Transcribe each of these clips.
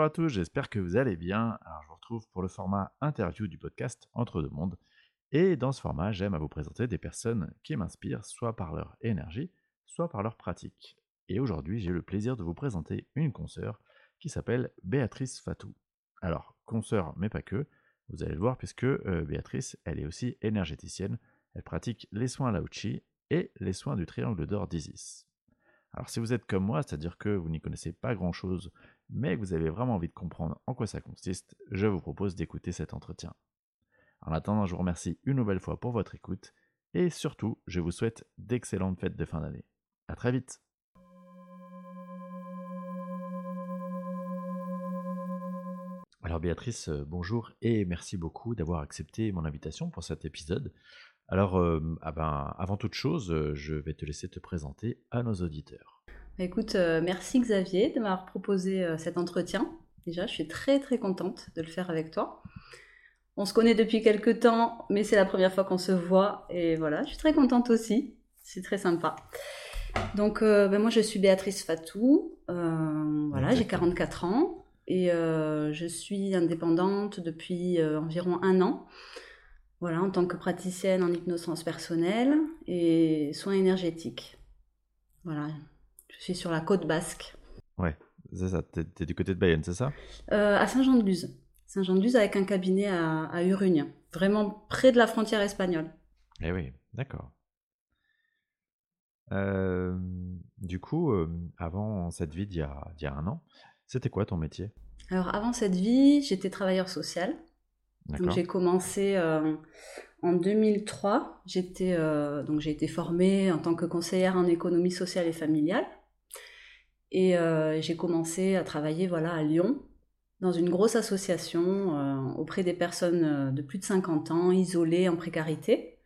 Bonjour à tous, j'espère que vous allez bien. Alors, je vous retrouve pour le format interview du podcast Entre deux mondes. Et dans ce format, j'aime à vous présenter des personnes qui m'inspirent soit par leur énergie, soit par leur pratique. Et aujourd'hui, j'ai le plaisir de vous présenter une consoeur qui s'appelle Béatrice Fatou. Alors, consoeur, mais pas que, vous allez le voir, puisque euh, Béatrice, elle est aussi énergéticienne. Elle pratique les soins Laochi et les soins du triangle d'or d'Isis. Alors si vous êtes comme moi, c'est-à-dire que vous n'y connaissez pas grand-chose, mais vous avez vraiment envie de comprendre en quoi ça consiste, je vous propose d'écouter cet entretien. En attendant, je vous remercie une nouvelle fois pour votre écoute, et surtout, je vous souhaite d'excellentes fêtes de fin d'année. A très vite Alors Béatrice, euh, bonjour et merci beaucoup d'avoir accepté mon invitation pour cet épisode. Alors, euh, ah ben, avant toute chose, euh, je vais te laisser te présenter à nos auditeurs. Bah, écoute, merci Xavier de m'avoir proposé cet entretien. Déjà, je suis très très contente de le faire avec toi. On se connaît depuis quelques temps, mais c'est la première fois qu'on se voit. Et voilà, je suis très contente aussi. C'est très sympa. Donc, ben, moi, je suis Béatrice Fatou. voilà, j'ai 44 ans et euh, je suis indépendante depuis euh, environ un an. Voilà, en tant que praticienne en hypnose transpersonnelle et soins énergétiques. Voilà, je suis sur la côte basque. Ouais, c'est ça. T'es, es du côté de Bayonne, c'est ça? Euh, À Saint-Jean-de-Luz. Saint-Jean-de-Luz avec un cabinet à, à Urugne, vraiment près de la frontière espagnole. Eh oui, d'accord. du coup, avant cette vie d'il y, y, a un an, c'était quoi ton métier? Alors avant cette vie, j'étais travailleur social. Donc j'ai commencé euh, en 2003. J'étais euh, donc j'ai été formée en tant que conseillère en économie sociale et familiale. Et euh, j'ai commencé à travailler voilà à Lyon dans une grosse association auprès des personnes de plus de 50 ans isolées en précarité.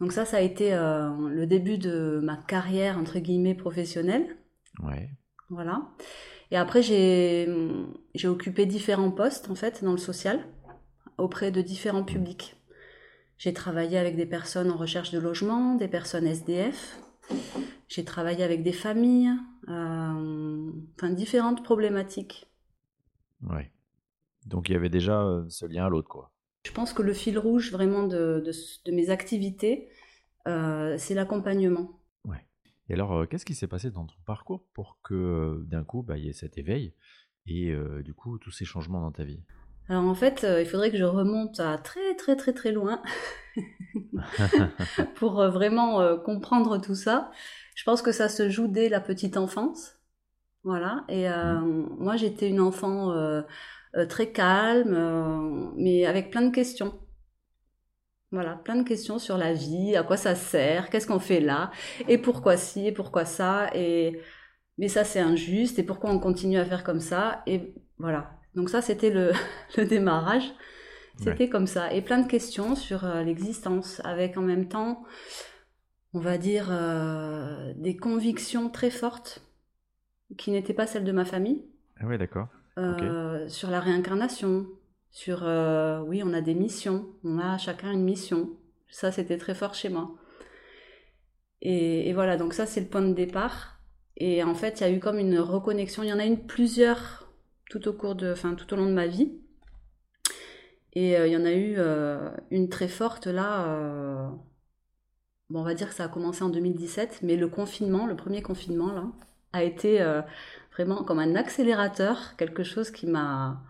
Donc ça, ça a été le début de ma carrière entre guillemets professionnelle. Ouais. Voilà. Et après, j'ai occupé différents postes, en fait, dans le social, auprès de différents publics. J'ai travaillé avec des personnes en recherche de logement, des personnes SDF. J'ai travaillé avec des familles, euh, enfin différentes problématiques. Oui. Donc il y avait déjà euh, ce lien à l'autre, quoi. Je pense que le fil rouge vraiment de, de, mes activités, euh, c'est l'accompagnement. Et alors, qu'est-ce qui s'est passé dans ton parcours pour que d'un coup, bah, il y ait cet éveil et du coup, tous ces changements dans ta vie? Alors en fait, il faudrait que je remonte à très très très très loin pour vraiment comprendre tout ça. Je pense que ça se joue dès la petite enfance. Voilà. Et mmh. moi, j'étais une enfant très calme, mais avec plein de questions. Voilà, plein de questions sur la vie, à quoi ça sert, qu'est-ce qu'on fait là, et pourquoi ci, et pourquoi ça, et mais ça c'est injuste, et pourquoi on continue à faire comme ça, et voilà. Donc ça c'était le, démarrage, c'était comme ça, et plein de questions sur euh, l'existence, avec en même temps, on va dire, euh, des convictions très fortes qui n'étaient pas celles de ma famille. Ah oui, d'accord. Euh, sur la réincarnation, sur oui, on a des missions, on a chacun une mission. Ça, c'était très fort chez moi. Et, voilà, donc ça, c'est le point de départ. Et en fait, il y a eu comme une reconnexion. Il y en a eu plusieurs tout au cours de, enfin, tout au long de ma vie. Et euh, il y en a eu euh, une très forte là. bon, on va dire que ça a commencé en 2017, mais le confinement, le premier confinement là, a été vraiment comme un accélérateur, quelque chose qui m'a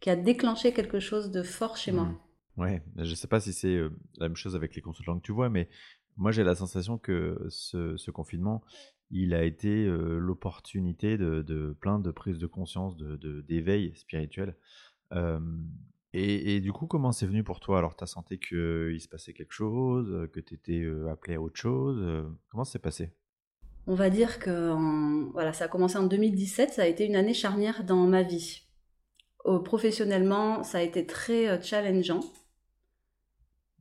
qui a déclenché quelque chose de fort chez moi. Mmh. Ouais, je sais pas si c'est euh, la même chose avec les consultants que tu vois, mais moi j'ai la sensation que ce, confinement, il a été euh, l'opportunité de, plein de prises de conscience, d'éveil de, spirituel. Et, du coup, comment c'est venu pour toi? Alors, tu as senti qu'il se passait quelque chose, que tu étais euh, appelé à autre chose Comment ça s'est passé? On va dire que voilà, ça a commencé en 2017, ça a été une année charnière dans ma vie professionnellement, ça a été très euh, challengeant.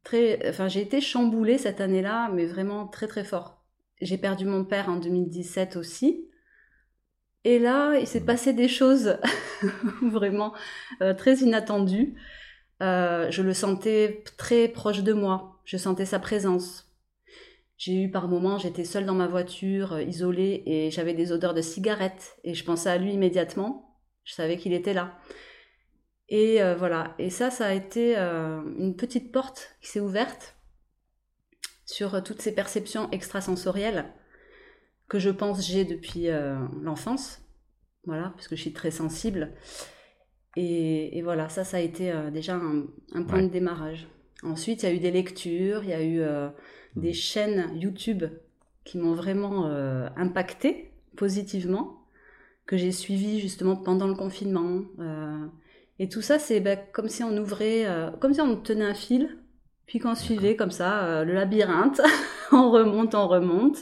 Très, enfin, j'ai été chamboulée cette année-là, mais vraiment très très fort. J'ai perdu mon père en 2017 aussi. Et là, il s'est passé des choses vraiment euh, très inattendues. Euh, je le sentais très proche de moi. Je sentais sa présence. J'ai eu par moments, j'étais seule dans ma voiture, isolée, et j'avais des odeurs de cigarettes, et je pensais à lui immédiatement Je savais qu'il était là. Et euh, voilà. Et ça, ça a été euh, une petite porte qui s'est ouverte sur toutes ces perceptions extrasensorielles que je pense j'ai depuis l'enfance. Voilà, parce que je suis très sensible. Et, voilà, ça, ça a été déjà un, point de démarrage. Ensuite, il y a eu des lectures, il y a eu des mmh. chaînes YouTube qui m'ont vraiment euh, impacté positivement, que j'ai suivi justement pendant le confinement. Euh, et tout ça, c'est ben, comme si on ouvrait, euh, comme si on tenait un fil, puis qu'on suivait comme ça le labyrinthe, on remonte, on remonte.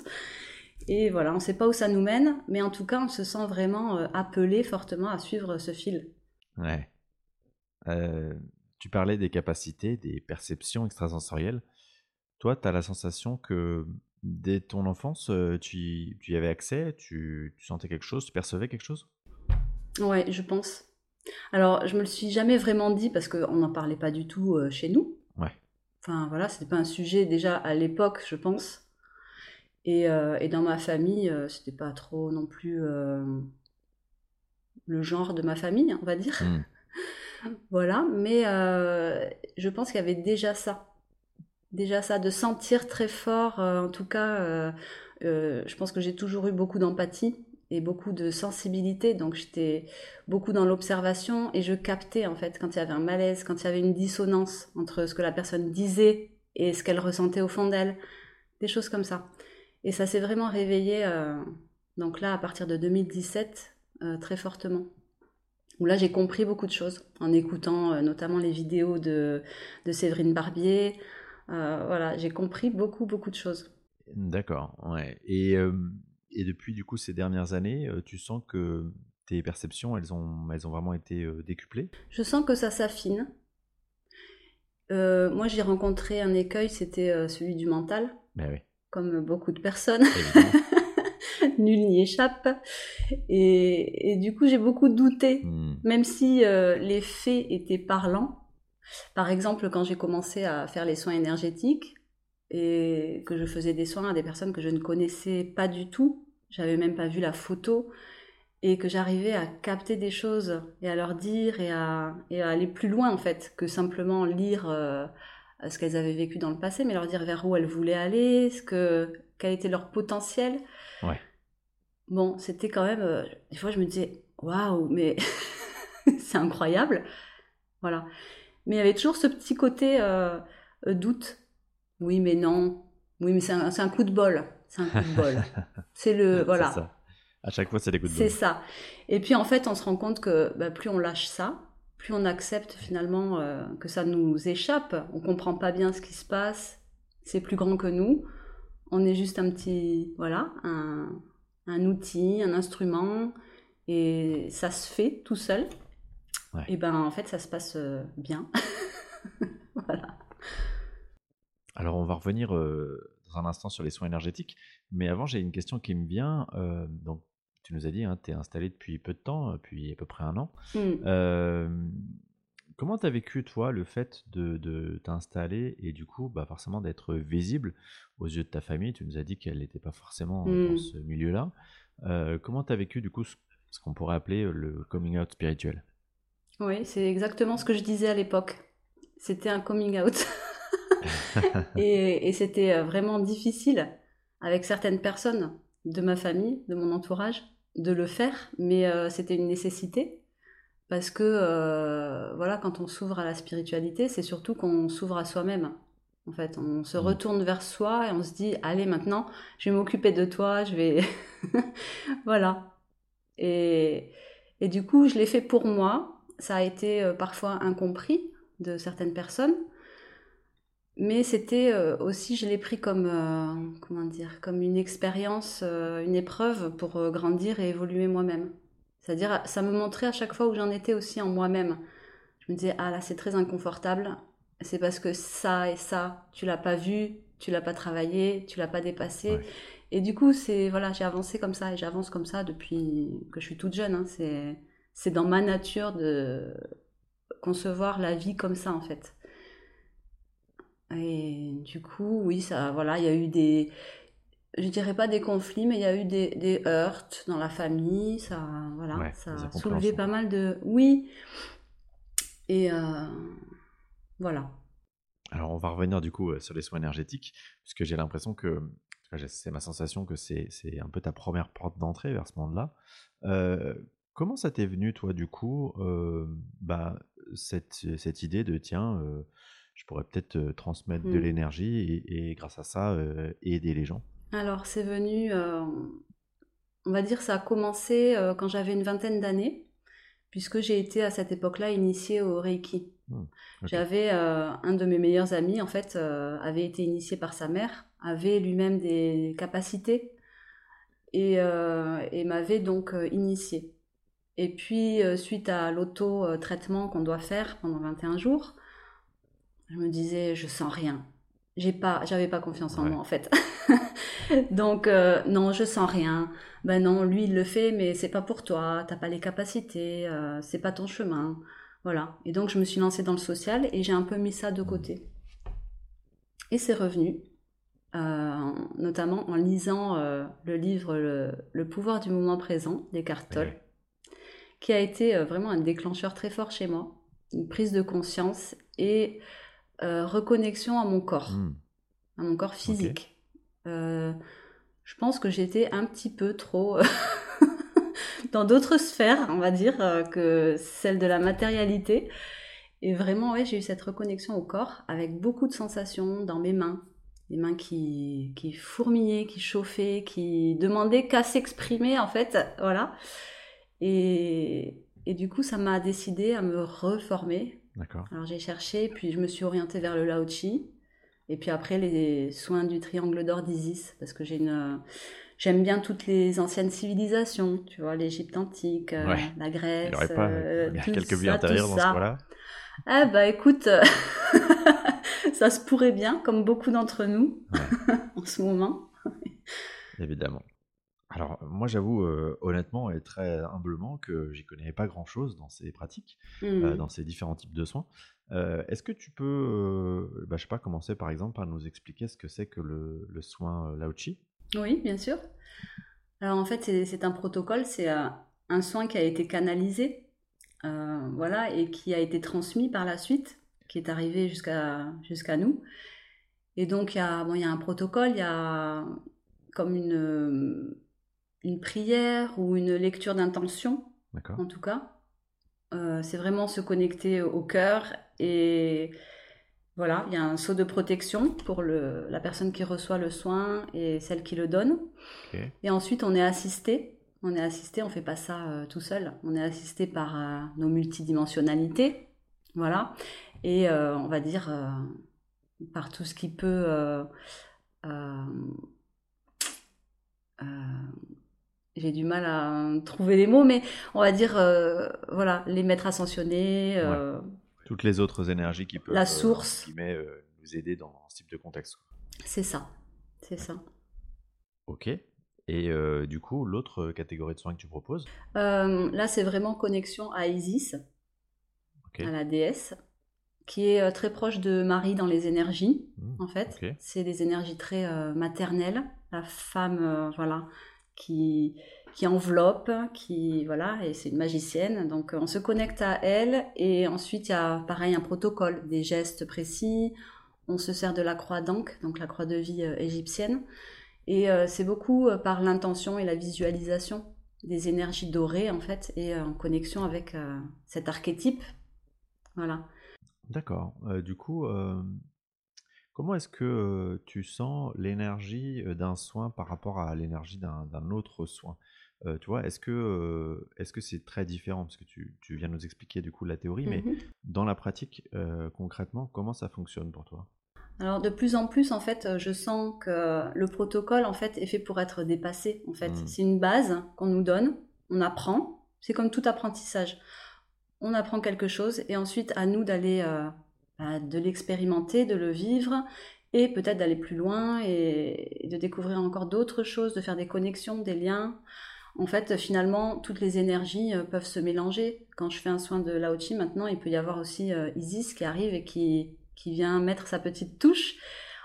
Et voilà, on ne sait pas où ça nous mène, mais en tout cas, on se sent vraiment appelé fortement à suivre ce fil. Ouais. tu parlais des capacités, des perceptions extrasensorielles. Toi, tu as la sensation que Dès ton enfance, tu, y avais accès tu, sentais quelque chose Tu percevais quelque chose? Ouais, je pense. Alors, je me le suis jamais vraiment dit parce qu'on n'en parlait pas du tout chez nous. Ouais. Enfin, voilà, c'était pas un sujet déjà à l'époque, je pense. Et, et, dans ma famille, c'était pas trop non plus le genre de ma famille, on va dire. Mmh. voilà, mais je pense qu'il y avait déjà ça déjà ça, de sentir très fort, euh, en tout cas, euh, euh, je pense que j'ai toujours eu beaucoup d'empathie et beaucoup de sensibilité, donc j'étais beaucoup dans l'observation et je captais en fait quand il y avait un malaise, quand il y avait une dissonance entre ce que la personne disait et ce qu'elle ressentait au fond d'elle, des choses comme ça. Et ça s'est vraiment réveillé, donc là, à partir de 2017, très fortement où là j'ai compris beaucoup de choses en écoutant notamment les vidéos de, de Séverine Barbier, euh, voilà, j'ai compris beaucoup, beaucoup de choses. D'accord, ouais. Et, euh, et, depuis, du coup, ces dernières années, euh, tu sens que tes perceptions, elles ont, elles ont vraiment été décuplées? Je sens que ça s'affine. moi, j'ai rencontré un écueil, c'était celui du mental. Ben oui. Comme beaucoup de personnes. Nul n'y échappe. Et, et, du coup, j'ai beaucoup douté. Hmm. Même si les faits étaient parlants, par exemple, quand j'ai commencé à faire les soins énergétiques et que je faisais des soins à des personnes que je ne connaissais pas du tout, j'avais même pas vu la photo, et que j'arrivais à capter des choses et à leur dire et à, aller plus loin en fait que simplement lire euh, ce qu'elles avaient vécu dans le passé, mais leur dire vers où elles voulaient aller, ce que, quel était leur potentiel. Ouais. Bon, c'était quand même. Euh, des fois, je me disais, waouh, mais c'est incroyable. Voilà. Mais il y avait toujours ce petit côté euh, euh, doute. Oui, mais non. Oui, mais c'est un, coup de bol. C'est un coup de bol. c'est le. Voilà. Ça. À chaque fois, c'est des coups de bol. C'est ça. Et puis, en fait, on se rend compte que bah, plus on lâche ça, plus on accepte finalement euh, que ça nous échappe. On comprend pas bien ce qui se passe. C'est plus grand que nous. On est juste un petit. Voilà, un, un outil, un instrument. Et ça se fait tout seul. Et ben en fait ça se passe euh, bien. voilà. Alors on va revenir euh, dans un instant sur les soins énergétiques, mais avant j'ai une question qui me vient. Euh, donc tu nous as dit, hein, tu es installé depuis peu de temps, depuis à peu près un an. Mmh. comment tu as vécu toi le fait de, t'installer et du coup bah, forcément d'être visible aux yeux de ta famille? Tu nous as dit qu'elle n'était pas forcément dans mmh. ce milieu-là. comment tu as vécu du coup ce qu'on pourrait appeler le coming out spirituel? Oui, c'est exactement ce que je disais à l'époque. C'était un coming out. et, c'était euh, vraiment difficile avec certaines personnes de ma famille, de mon entourage, de le faire, mais euh, c'était une nécessité. Parce que, euh, voilà, quand on s'ouvre à la spiritualité, c'est surtout qu'on s'ouvre à soi-même. En fait, on se mmh. retourne vers soi et on se dit, allez, maintenant, je vais m'occuper de toi, je vais... voilà. Et, et du coup, je l'ai fait pour moi, ça a été euh, parfois incompris de certaines personnes, mais c'était euh, aussi, je l'ai pris comme, euh, comment dire, comme une expérience, une épreuve pour grandir et évoluer moi-même. C'est-à-dire, ça me montrait à chaque fois où j'en étais aussi en moi-même. Je me disais, ah là, c'est très inconfortable. C'est parce que ça et ça, tu l'as pas vu, tu l'as pas travaillé, tu l'as pas dépassé. Et du coup, c'est voilà, j'ai avancé comme ça et j'avance comme ça depuis que je suis toute jeune. Hein. c'est c'est dans ma nature de concevoir la vie comme ça en fait. Et du coup, oui, ça, voilà, il y a eu des, je dirais pas des conflits, mais il y a eu des, des heurts dans la famille. Ça, voilà, Ouais, ça a soulevé pas mal de oui. Et euh, voilà. Alors, on va revenir du coup euh, sur les soins énergétiques, puisque j'ai l'impression que, c'est ma sensation que c'est c'est un peu ta première porte d'entrée vers ce monde-là. Euh, comment ça t'est venu, toi, du coup, euh, bah, cette, cette idée de, tiens, je pourrais peut-être euh, transmettre de Hmm. l'énergie et, et grâce à ça, euh, aider les gens? Alors, c'est venu, euh, on va dire, ça a commencé quand j'avais une vingtaine d'années, puisque j'ai été à cette époque-là initiée au Reiki. Ok. J'avais un de mes meilleurs amis, en fait, avait été initié par sa mère, avait lui-même des capacités et, et m'avait donc euh, initié. Et puis, suite à l'auto-traitement qu'on doit faire pendant 21 jours, je me disais, je sens rien. J'ai pas, j'avais pas confiance en Ouais. moi, en fait. Donc, euh, non, je sens rien. Ben non, lui, il le fait, mais c'est pas pour toi, t'as pas les capacités, euh, c'est pas ton chemin. Voilà. Et donc, je me suis lancée dans le social et j'ai un peu mis ça de côté. Et c'est revenu, euh, notamment en lisant euh, le livre le, Le pouvoir du moment présent d'Eckhart Tolle, qui a été euh, vraiment un déclencheur très fort chez moi. Une prise de conscience et euh, reconnexion à mon corps, Hmm, à mon corps physique. Euh, je pense que j'étais un petit peu trop dans d'autres sphères, on va dire, euh, que celle de la matérialité. Et vraiment, ouais, j'ai eu cette reconnexion au corps avec beaucoup de sensations dans mes mains. Des mains qui, qui fourmillaient, qui chauffaient, qui demandaient qu'à s'exprimer, en fait. Voilà. Et, et du coup, ça m'a décidé à me reformer. D'accord. Alors j'ai cherché, puis je me suis orientée vers le Lao Chi. Et puis après, les soins du triangle d'or d'Isis, parce que j'ai une... J'aime bien toutes les anciennes civilisations, tu vois, l'Égypte antique, euh, Ouais. la Il Grèce, n'y aurait pas euh, il y a tout quelques vies intérieures dans ce cas-là? Ah bah écoute, ça se pourrait bien, comme beaucoup d'entre nous Ouais. en ce moment. Évidemment. Alors, moi, j'avoue, euh, honnêtement et très humblement, que j'y connais pas grand-chose dans ces pratiques, euh, Hmm. dans ces différents types de soins. Euh, est-ce que tu peux, euh, bah, je sais pas, commencer par exemple par nous expliquer ce que c'est que le, le soin euh, Lao Chi? Oui, bien sûr. Alors en fait, c'est un protocole, c'est euh, un soin qui a été canalisé, euh, voilà, et qui a été transmis par la suite, qui est arrivé jusqu'à jusqu'à nous. Et donc il y a, bon, y a un protocole, il y a comme une, euh, une prière ou une lecture d'intention, en tout cas. Euh, c'est vraiment se connecter au cœur et voilà, il y a un saut de protection pour le, la personne qui reçoit le soin et celle qui le donne. Et ensuite, on est assisté. On est assisté, on fait pas ça euh, tout seul. On est assisté par euh, nos multidimensionnalités, voilà. Et on va dire par tout ce qui peut j'ai du mal à trouver les mots, mais on va dire, euh, voilà, les maîtres ascensionnés, euh, Toutes les autres énergies qui peuvent, La euh, source. euh, nous aider dans ce type de contexte. c'est ça, c'est ça. Ok. Et du coup, l'autre catégorie de soins que tu proposes? Là, c'est vraiment connexion à Isis, à la déesse, qui est très proche de Marie dans les énergies, Hmm, en fait. C'est des énergies très maternelles, la femme, voilà, qui, enveloppe, qui, voilà, et c'est une magicienne. Donc, euh, on se connecte à elle, et ensuite, il y a, pareil, un protocole, des gestes précis. On se sert de la croix d'Ankh, donc la croix de vie euh, égyptienne. Et euh, c'est beaucoup par l'intention et la visualisation des énergies dorées, en fait, et en connexion avec cet archétype. Voilà. D'accord. Du coup, comment est-ce que tu sens l'énergie d'un soin par rapport à l'énergie d'un autre soin? Euh, tu vois, est-ce que euh, est-ce que c'est très différent? Parce que tu, tu viens de nous expliquer du coup la théorie, mais Mhm. dans la pratique, euh, concrètement, comment ça fonctionne pour toi? Alors de plus en plus, en fait, je sens que le protocole, en fait, est fait pour être dépassé. En fait, Mm. c'est une base qu'on nous donne, on apprend. C'est comme tout apprentissage. On apprend quelque chose et ensuite à nous d'aller, bah, de l'expérimenter, de le vivre et peut-être d'aller plus loin et, de découvrir encore d'autres choses, de faire des connexions, des liens. En fait, finalement, toutes les énergies euh, peuvent se mélanger. Quand je fais un soin de Lao Chi, maintenant, il peut y avoir aussi euh, Isis qui arrive et qui, qui vient mettre sa petite touche.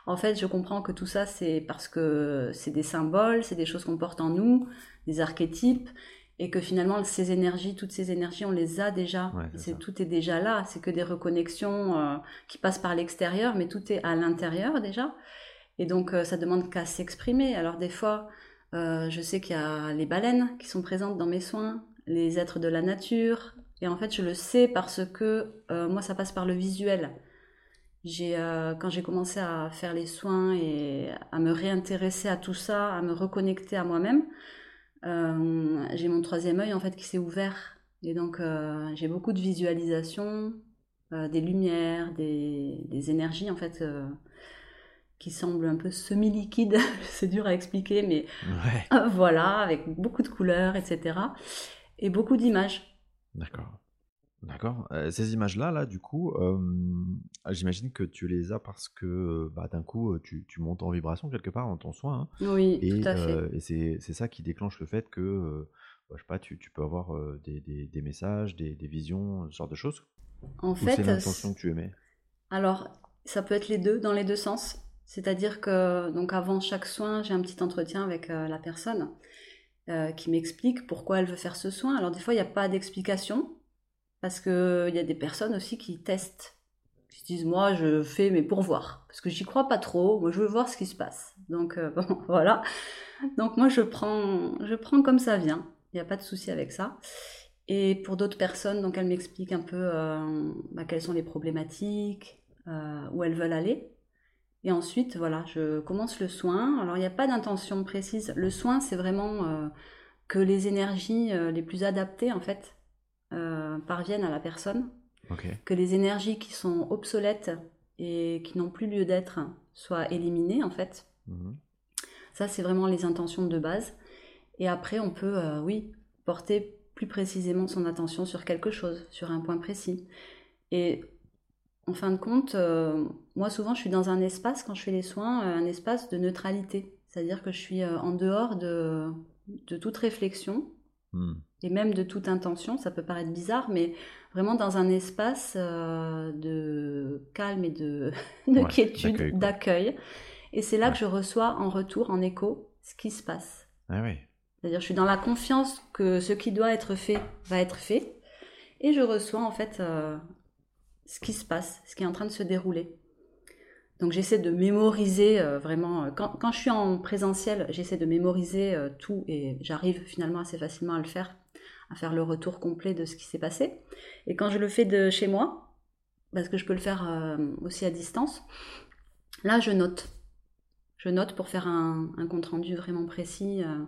En fait, je comprends que tout ça, c'est parce que c'est des symboles, c'est des choses qu'on porte en nous, des archétypes, et que finalement, ces énergies, toutes ces énergies, on les a déjà. c'est tout est déjà là. C'est que des reconnexions euh, qui passent par l'extérieur, mais tout est à l'intérieur déjà. Et donc, euh, ça demande qu'à s'exprimer. Alors, des fois, euh, je sais qu'il y a les baleines qui sont présentes dans mes soins, les êtres de la nature. Et en fait, je le sais parce que moi, ça passe par le visuel. J'ai, quand j'ai commencé à faire les soins et à me réintéresser à tout ça, à me reconnecter à moi-même, euh, j'ai mon troisième œil en fait qui s'est ouvert et donc euh, j'ai beaucoup de visualisation, euh, des lumières, des, des, énergies en fait qui semblent un peu semi-liquides. C'est dur à expliquer, mais voilà, avec beaucoup de couleurs, etc. Et beaucoup d'images. D'accord. D'accord. ces images-là, là, du coup, j'imagine que tu les as parce que bah, d'un coup, tu, tu, montes en vibration quelque part dans ton soin. Hein. Oui, et, tout à fait. et c'est ça qui déclenche le fait que, bah, je sais pas, tu, tu peux avoir des, des, des, messages, des, des, visions, ce genre de choses. En fait, c'est l'intention que tu aimais. Alors, ça peut être les deux, dans les deux sens. C'est-à-dire que, donc, avant chaque soin, j'ai un petit entretien avec la personne qui m'explique pourquoi elle veut faire ce soin. Alors, des fois, il n'y a pas d'explication parce qu'il y a des personnes aussi qui testent, qui se disent moi je fais mais pour voir, parce que j'y crois pas trop, moi je veux voir ce qui se passe. Donc euh, bon, voilà. Donc moi je prends, je prends comme ça vient, il n'y a pas de souci avec ça. Et pour d'autres personnes, donc elles m'expliquent un peu euh, bah, quelles sont les problématiques, euh, où elles veulent aller. Et ensuite, voilà, je commence le soin. Alors il n'y a pas d'intention précise. Le soin, c'est vraiment que les énergies les plus adaptées, en fait, euh, parviennent à la personne, que les énergies qui sont obsolètes et qui n'ont plus lieu d'être soient éliminées en fait. Mhm. Ça, c'est vraiment les intentions de base. Et après, on peut, euh, oui, porter plus précisément son attention sur quelque chose, sur un point précis. Et en fin de compte, euh, moi souvent, je suis dans un espace, quand je fais les soins, un espace de neutralité. C'est-à-dire que je suis en dehors de, de toute réflexion. Hmm et même de toute intention, ça peut paraître bizarre, mais vraiment dans un espace euh, de calme et de, quiétude, d'accueil. Et c'est là que je reçois en retour, en écho, ce qui se passe. Ah oui. C'est-à-dire, je suis dans la confiance que ce qui doit être fait va être fait, et je reçois en fait euh, ce qui se passe, ce qui est en train de se dérouler. Donc j'essaie de mémoriser euh, vraiment, quand, quand, je suis en présentiel, j'essaie de mémoriser tout et j'arrive finalement assez facilement à le faire à faire le retour complet de ce qui s'est passé. Et quand je le fais de chez moi, parce que je peux le faire euh, aussi à distance, là je note. Je note pour faire un, compte rendu vraiment précis. Euh,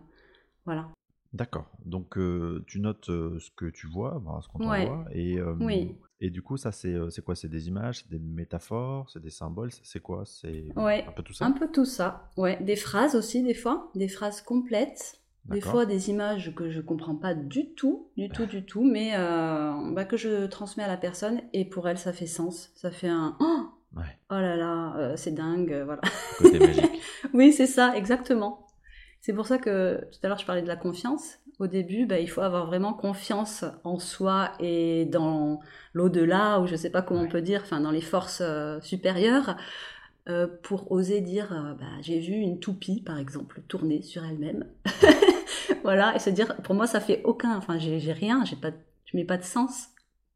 voilà. D'accord. Donc euh, tu notes ce que tu vois, ce qu'on voit, et, oui. et du coup ça c'est quoi? C'est des images, c'est des métaphores, c'est des symboles, c'est quoi? C'est un peu tout ça? Un peu tout ça. Ouais, des phrases aussi des fois, des phrases complètes. Des fois, des images que je comprends pas du tout, du tout, du tout, mais euh, bah, que je transmets à la personne et pour elle, ça fait sens. Ça fait un oh, oh là là, euh, c'est dingue, euh, voilà. Côté magique. oui, c'est ça, exactement. C'est pour ça que tout à l'heure, je parlais de la confiance. Au début, bah, il faut avoir vraiment confiance en soi et dans l'au-delà, ou je sais pas comment on peut dire, enfin dans les forces supérieures. pour oser dire, bah, j'ai vu une toupie, par exemple, tourner sur elle-même. Voilà, et se dire, pour moi, ça fait aucun, enfin, j'ai rien, j'ai pas, je mets pas de sens.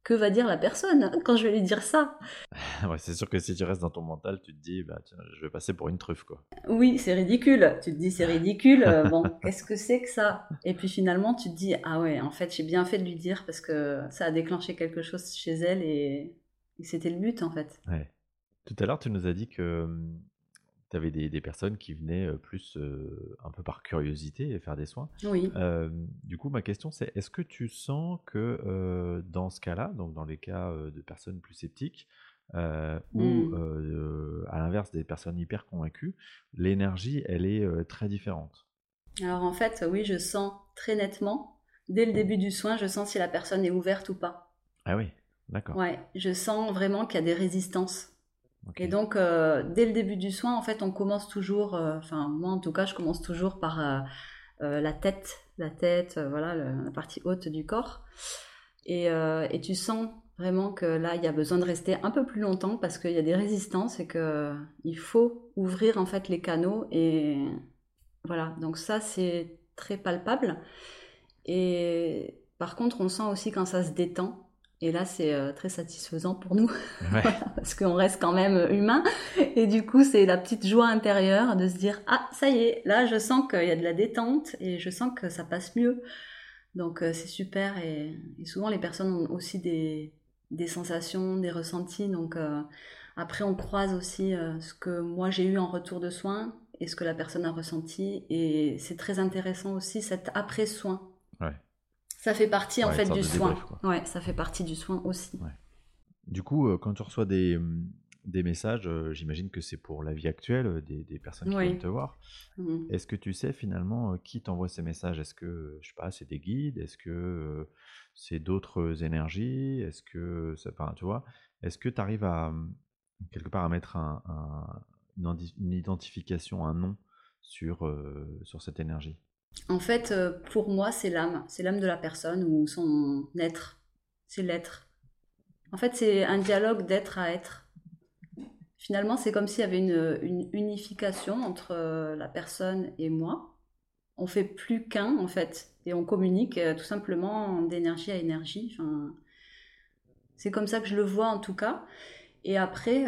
Que va dire la personne quand je vais lui dire ça? Ouais, c'est sûr que si tu restes dans ton mental, tu te dis, bah, je vais passer pour une truffe, quoi. Oui, c'est ridicule. Tu te dis, c'est ridicule. Euh, bon, qu'est-ce que c'est que ça? Et puis finalement, tu te dis, ah ouais, en fait, j'ai bien fait de lui dire parce que ça a déclenché quelque chose chez elle et, et c'était le but, en fait. Ouais. Tout à l'heure, tu nous as dit que hum, tu avais des, personnes qui venaient plus un peu par curiosité faire des soins. Oui. du coup, ma question c'est est-ce que tu sens que dans ce cas-là, donc dans les cas de personnes plus sceptiques, ou mmh. à l'inverse des personnes hyper convaincues, l'énergie, elle est très différente? Alors en fait, oui, je sens très nettement, dès le début du soin, je sens si la personne est ouverte ou pas. Ah oui, d'accord. Ouais, je sens vraiment qu'il y a des résistances. Et donc, euh, dès le début du soin, en fait, on commence toujours, euh, enfin, moi en tout cas, je commence toujours par euh, la tête, la tête, voilà, la partie haute du corps. Et, et, tu sens, Vraiment que là, il y a besoin de rester un peu plus longtemps parce qu'il y a des résistances et qu'il faut ouvrir en fait les canaux. Et voilà, donc ça, c'est très palpable. Et par contre, on sent aussi quand ça se détend. Et là, c'est euh, très satisfaisant pour nous, parce qu'on reste quand même humain. Et du coup, c'est la petite joie intérieure de se dire, ah, ça y est, là, je sens qu'il y a de la détente et je sens que ça passe mieux. Donc, euh, c'est super. Et, souvent, les personnes ont aussi des, sensations, des ressentis. Donc, euh, après, on croise aussi ce que moi, j'ai eu en retour de soins et ce que la personne a ressenti. Et c'est très intéressant aussi, cet après-soin. Ouais. Ça fait partie en fait du soin. ouais, ça fait partie du soin aussi. Du coup, euh, quand tu reçois des, hum, des messages, euh, j'imagine que c'est pour la vie actuelle euh, des, des personnes qui viennent te voir. Mmh. Est-ce que tu sais finalement qui t'envoie ces messages? Est-ce que, je sais pas, c'est des guides? Est-ce que c'est d'autres énergies? Est-ce que, ça, tu vois, est-ce que tu arrives à, hum, quelque part, à mettre un, une identification, un nom sur, sur cette énergie? En fait, euh, pour moi, c'est l'âme. C'est l'âme de la personne ou son être. C'est l'être. En fait, c'est un dialogue d'être à être. Finalement, c'est comme s'il y avait une, unification entre euh, la personne et moi. On fait plus qu'un, en fait. Et on communique euh, tout simplement d'énergie à énergie. c'est comme ça que je le vois, en tout cas. Et après,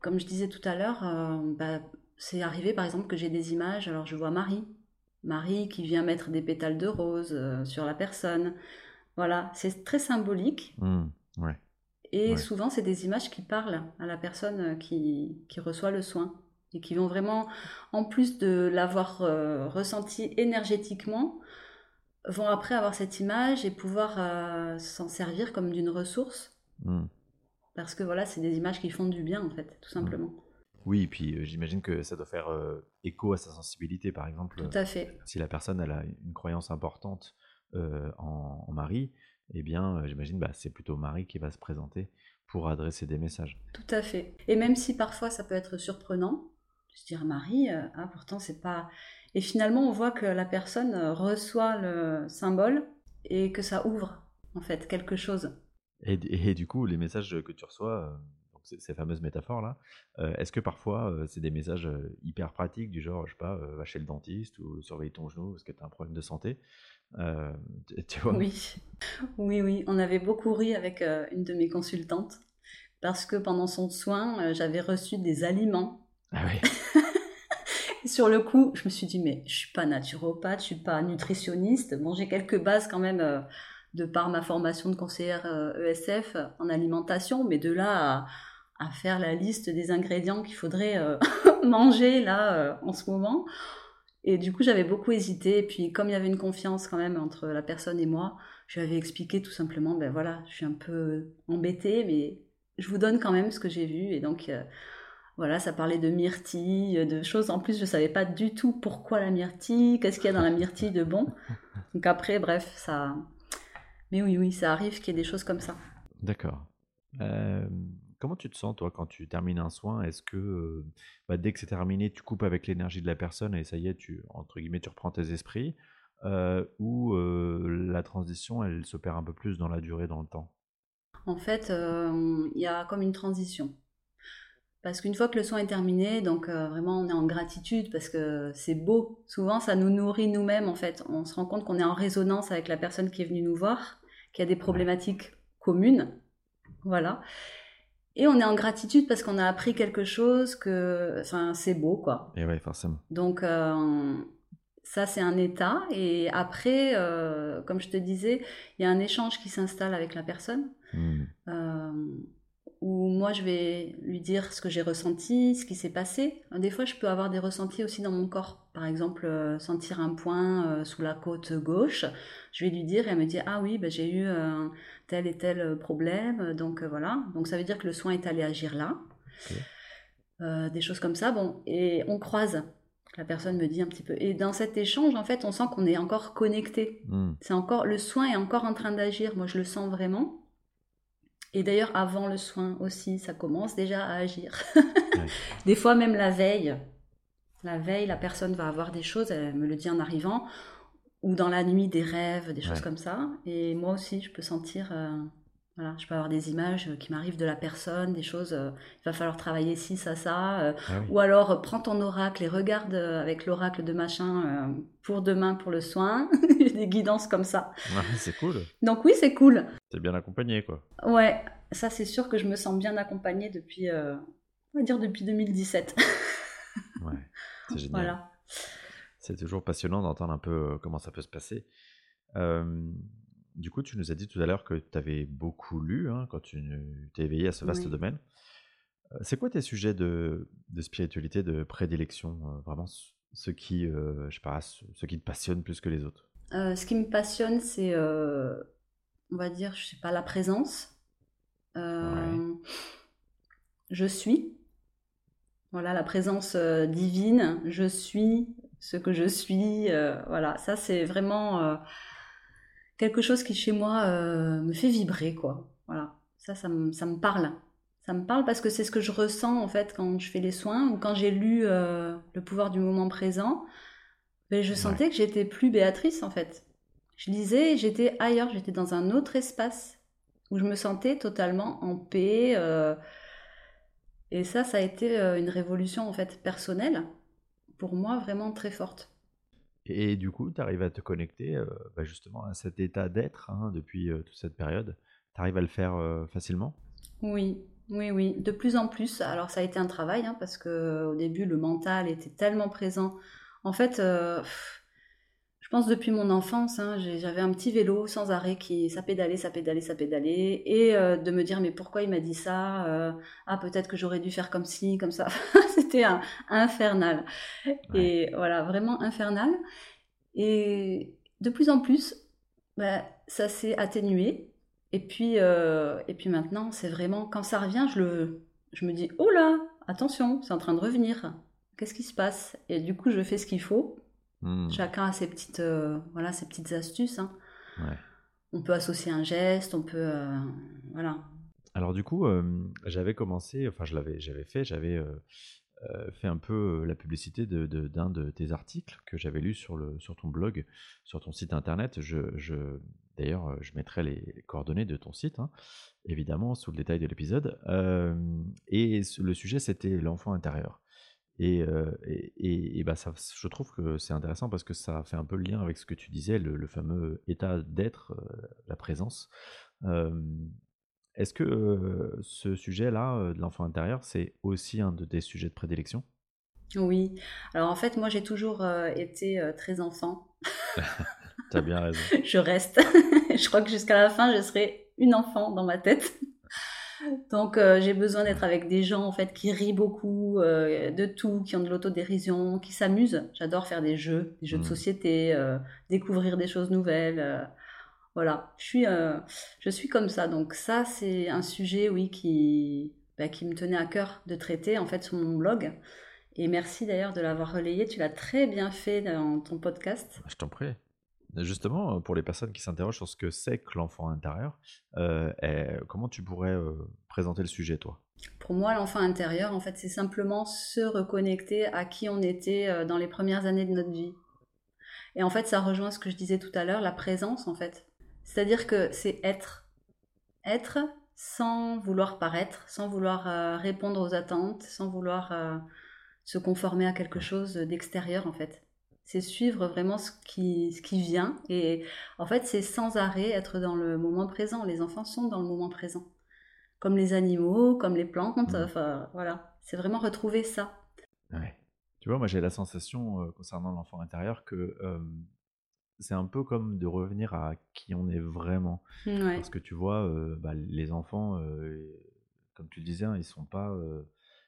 comme je disais tout à l'heure, bah, c'est arrivé, par exemple, que j'ai des images. Alors, je vois Marie Marie qui vient mettre des pétales de rose euh, sur la personne. Voilà, c'est très symbolique. Mmh, et souvent, c'est des images qui parlent à la personne euh, qui, reçoit le soin et qui vont vraiment, en plus de l'avoir euh, ressenti énergétiquement, vont après avoir cette image et pouvoir s'en servir comme d'une ressource. Mmh. Parce que voilà, c'est des images qui font du bien, en fait, tout mmh. Oui, et puis j'imagine que ça doit faire écho à sa sensibilité, par exemple. Tout à fait. Si la personne elle a une croyance importante en, Marie, eh bien, j'imagine bah, c'est plutôt Marie qui va se présenter pour adresser des messages. Tout à fait. Et même si parfois ça peut être surprenant, de se dire Marie, ah, pourtant c'est pas. Et finalement, on voit que la personne reçoit le symbole et que ça ouvre en fait quelque chose. Et, et du coup, les messages que tu reçois ces fameuses métaphores-là, euh, est-ce que parfois euh, c'est des messages euh, hyper pratiques du genre, je sais pas, va chez le dentiste ou surveille ton genou parce que tu as un problème de santé tu vois? Oui, oui, oui. On avait beaucoup ri avec une de mes consultantes parce que pendant son soin, j'avais reçu des aliments. Ah oui. sur le coup, je me suis dit, mais je suis pas naturopathe, je suis pas nutritionniste. Bon, j'ai quelques bases quand même de par ma formation de conseillère ESF e en alimentation, mais de là à, à faire la liste des ingrédients qu'il faudrait euh, manger là euh, en ce moment. Et du coup, j'avais beaucoup hésité. Et puis, comme il y avait une confiance quand même entre la personne et moi, je lui avais expliqué tout simplement, ben voilà, je suis un peu embêtée, mais je vous donne quand même ce que j'ai vu. Et donc, euh, voilà, ça parlait de myrtille, de choses. En plus, je savais pas du tout pourquoi la myrtille, qu'est-ce qu'il y a dans la myrtille de bon. Donc après, bref, ça. Mais oui, oui, ça arrive qu'il y ait des choses comme ça. D'accord. Comment tu te sens, toi, quand tu termines un soin? Est-ce que bah, dès que c'est terminé, tu coupes avec l'énergie de la personne et ça y est, tu, entre guillemets, tu reprends tes esprits Ou la transition, elle se perd un peu plus dans la durée, dans le temps? En fait, il y a comme une transition. Parce qu'une fois que le soin est terminé, donc vraiment on est en gratitude parce que c'est beau. Souvent ça nous nourrit nous-mêmes en fait. On se rend compte qu'on est en résonance avec la personne qui est venue nous voir, qui a des problématiques communes. Voilà. Et on est en gratitude parce qu'on a appris quelque chose que, enfin, c'est beau, quoi. Et oui, forcément. Donc, euh, ça, c'est un état. Et après, euh, comme je te disais, il y a un échange qui s'installe avec la personne. Hmm. Euh, où moi je vais lui dire ce que j'ai ressenti, ce qui s'est passé. Des fois, je peux avoir des ressentis aussi dans mon corps. Par exemple, euh, sentir un point euh, sous la côte gauche. Je vais lui dire et elle me dit ah oui, ben, j'ai eu tel et tel problème. Donc euh, voilà. Donc ça veut dire que le soin est allé agir là. des choses comme ça. Bon, et on croise. La personne me dit un petit peu. Et dans cet échange, en fait, on sent qu'on est encore connecté. Hmm. C'est encore le soin est encore en train d'agir. Moi, je le sens vraiment. Et d'ailleurs, avant le soin aussi, ça commence déjà à agir. Des fois, même la veille, la veille, la personne va avoir des choses, elle me le dit en arrivant, ou dans la nuit, des rêves, des choses comme ça. Et moi aussi, je peux sentir euh, Voilà, je peux avoir des images euh, qui m'arrivent de la personne, des choses, euh, il va falloir travailler ci, ça, ça. euh, Ah oui. ou alors, euh, prends ton oracle et regarde avec l'oracle de machin pour demain, pour le soin. des guidances comme ça. Ouais, c'est cool. Donc oui, c'est cool. T'es bien accompagné, quoi. Ouais, ça c'est sûr que je me sens bien accompagnée depuis, on va dire depuis 2017. Ouais, c'est génial. voilà. C'est toujours passionnant d'entendre un peu comment ça peut se passer. Euh, du coup, tu nous as dit tout à l'heure que tu avais beaucoup lu hein, quand tu t'es éveillé à ce vaste Oui. domaine. Euh, C'est quoi tes sujets de, de spiritualité, de prédilection euh, Vraiment ce- qui, euh, je sais pas, qui te passionnent plus que les autres? Euh, ce qui me passionne, c'est, on va dire, je sais pas, la présence. Je suis. Voilà, la présence divine. Je suis ce que je suis. voilà, ça c'est vraiment quelque chose qui chez moi euh, me fait vibrer, quoi. Voilà, ça, ça me, ça me parle. Ça me parle parce que c'est ce que je ressens en fait quand je fais les soins ou quand j'ai lu euh, Le pouvoir du moment présent. Ben, je Ouais. sentais que j'étais plus Béatrice en fait. Je lisais, et j'étais ailleurs, j'étais dans un autre espace où je me sentais totalement en paix. euh, et ça, ça a été une révolution en fait personnelle pour moi vraiment très forte. Et du coup, tu arrives à te connecter euh, bah, justement à cet état d'être hein, depuis euh, toute cette période. Tu arrives à le faire euh, facilement? Oui, oui, oui, de plus en plus. Alors ça a été un travail hein, parce que au début le mental était tellement présent. En fait, pense depuis mon enfance, hein, j'avais un petit vélo sans arrêt qui ça pédalait, ça pédalait, ça pédalait, et euh, de me dire mais pourquoi il m'a dit ça Euh, Ah peut-être que j'aurais dû faire comme ci, comme ça. C'était infernal. Et voilà, vraiment infernal. Et de plus en plus, bah, ça s'est atténué. Et puis, euh, et puis maintenant, c'est vraiment, quand ça revient, je, le, je me dis, oh là, attention, c'est en train de revenir. Qu'est-ce qui se passe? Et du coup, je fais ce qu'il faut. Hmm, Chacun a ses petites, euh, voilà, ses petites astuces. hein. ouais. On peut associer un geste, on peut, euh, voilà. Alors du coup, euh, j'avais commencé, enfin je l'avais, j'avais fait, j'avais fait un peu la publicité de- de- d'un de, tes articles que j'avais lu sur, le, sur ton blog, sur ton site internet. Je, je- D'ailleurs, je mettrai les coordonnées de ton site, hein, évidemment, sous le détail de l'épisode. Euh, et le sujet, c'était l'enfant intérieur. Et, euh, et, et- et bah ça, je trouve que c'est intéressant parce que ça fait un peu le lien avec ce que tu disais, le, le fameux état d'être, euh, la présence. Est-ce que ce sujet-là, de l'enfant intérieur, c'est aussi un de tes sujets de prédilection? Oui. Alors en fait, moi, j'ai toujours euh, été euh, très enfant. Tu as bien raison. je reste. je crois que jusqu'à la fin, je serai une enfant dans ma tête. Donc euh, j'ai besoin d'être avec des gens en fait qui rient beaucoup euh, de tout, qui ont de l'autodérision, qui s'amusent. J'adore faire des jeux, des jeux de Mm. société, euh, découvrir des choses nouvelles. voilà, je suis, je suis comme ça. Donc ça, c'est un sujet, oui, qui, bah, qui me tenait à cœur de traiter en fait sur mon blog. Et merci d'ailleurs de l'avoir relayé. Tu l'as très bien fait dans ton podcast. Je t'en prie. Justement, euh, pour les personnes qui s'interrogent sur ce que c'est que l'enfant intérieur, euh, eh, comment tu pourrais euh, présenter le sujet, toi? Pour moi, l'enfant intérieur, en fait, c'est simplement se reconnecter à qui on était euh, dans les premières années de notre vie. Et en fait, ça rejoint ce que je disais tout à l'heure, la présence, en fait. C'est-à-dire que c'est être. Être sans vouloir paraître, sans vouloir euh, répondre aux attentes, sans vouloir euh, se conformer à quelque chose d'extérieur, en fait. C'est suivre vraiment ce qui, ce qui vient. Et en fait, c'est sans arrêt être dans le moment présent. Les enfants sont dans le moment présent comme les animaux, comme les plantes, Mm. enfin voilà, c'est vraiment retrouver ça. Ouais. Tu vois, moi j'ai la sensation euh, concernant l'enfant intérieur que euh, c'est un peu comme de revenir à qui on est vraiment. Ouais, Parce que tu vois, euh, bah, les enfants, comme tu le disais, hein, ils sont pas,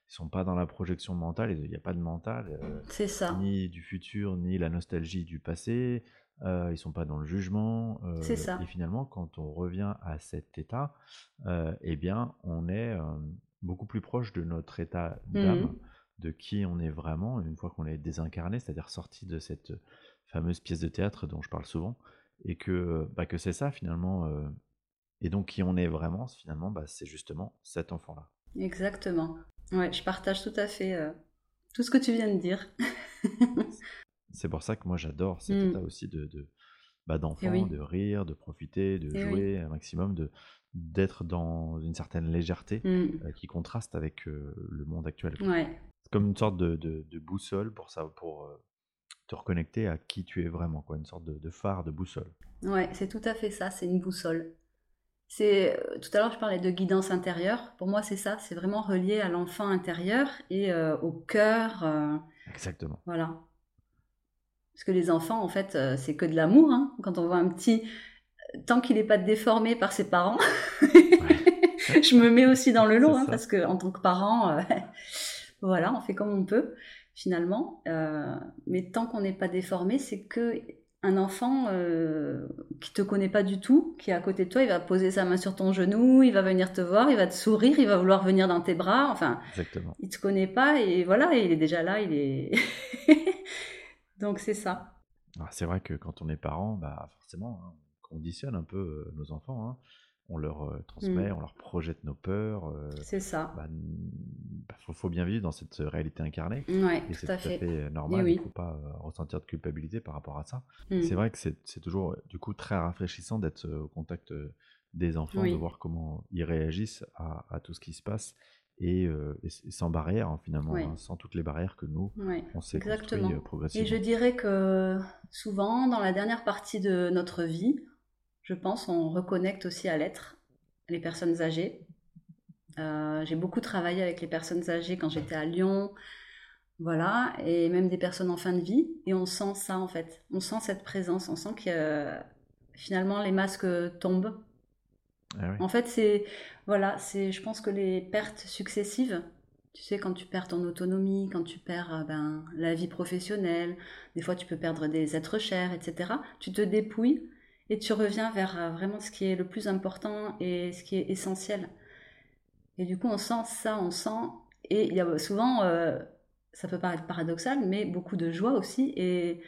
ils sont pas dans la projection mentale. Il n'y a pas de mental, euh, c'est ça, ni du futur, ni la nostalgie du passé. Euh, ils sont pas dans le jugement. euh, C'est ça. Et finalement, quand on revient à cet état, euh, eh bien, on est beaucoup plus proche de notre état d'âme, Mhm. de qui on est vraiment, une fois qu'on est désincarné, c'est-à-dire sorti de cette fameuse pièce de théâtre dont je parle souvent, et que, bah, que c'est ça finalement. et donc, qui on est vraiment, finalement, bah, c'est justement cet enfant-là. exactement. Ouais, je partage tout à fait euh, tout ce que tu viens de dire. C'est pour ça que moi j'adore cet Mm. état aussi de, de bah, d'enfant, oui. de rire, de profiter, de Eh oui. jouer un maximum, de, d'être dans une certaine légèreté Mmh. euh, qui contraste avec euh, le monde actuel. Ouais. C'est comme une sorte de, de- de boussole pour, ça, pour te reconnecter à qui tu es vraiment, quoi. une sorte de, de phare, de boussole. Ouais, c'est tout à fait ça, c'est une boussole. C'est euh, tout à l'heure je parlais de guidance intérieure. Pour moi, c'est ça, c'est vraiment relié à l'enfant intérieur et euh, au cœur, euh, Exactement. voilà. Parce que les enfants, en fait, euh, c'est que de l'amour. hein. Quand on voit un petit, tant qu'il n'est pas déformé par ses parents, je me mets aussi dans le lot, hein, parce que en tant que parent, voilà, on fait comme on peut finalement. Mais tant qu'on n'est pas déformé, c'est que un enfant euh, qui te connaît pas du tout, qui est à côté de toi, il va poser sa main sur ton genou, il va venir te voir, il va te sourire, il va vouloir venir dans tes bras. Enfin, Exactement. il te connaît pas et voilà, il est déjà là, il est. Donc c'est ça. Alors, C'est vrai que quand on est parent, bah, forcément, hein, on conditionne un peu euh, nos enfants. hein. On leur euh, transmet, on leur projette nos peurs. euh, C'est ça. bah, n- bah, faut, faut bien vivre dans cette réalité incarnée. Ouais, Et c'est tout à fait. fait euh, normal, oui. il ne faut pas euh, ressentir de culpabilité par rapport à ça. Mm. C'est vrai que c'est toujours euh, du coup très rafraîchissant d'être euh, au contact euh, des enfants, de voir comment ils réagissent à, à tout ce qui se passe et, euh, sans barrière hein, finalement, hein, sans toutes les barrières que nous, on s'est construit euh, Et progressivement. je dirais que souvent, dans la dernière partie de notre vie, je pense, on reconnecte aussi à l'être, les personnes âgées. Euh, j'ai beaucoup travaillé avec les personnes âgées quand j'étais à Lyon, voilà, et même des personnes en fin de vie, et on sent ça en fait. On sent cette présence, on sent que euh, finalement les masques tombent. Ah oui. En fait, c'est voilà, c'est je pense que les pertes successives, tu sais quand tu perds ton autonomie, quand tu perds euh, ben la vie professionnelle, des fois tu peux perdre des êtres chers, etc. Tu te dépouilles et tu reviens vers euh, vraiment ce qui est le plus important et ce qui est essentiel. Et du coup, on sent ça, on sent et il y a souvent euh, ça peut paraître paradoxal, mais beaucoup de joie aussi et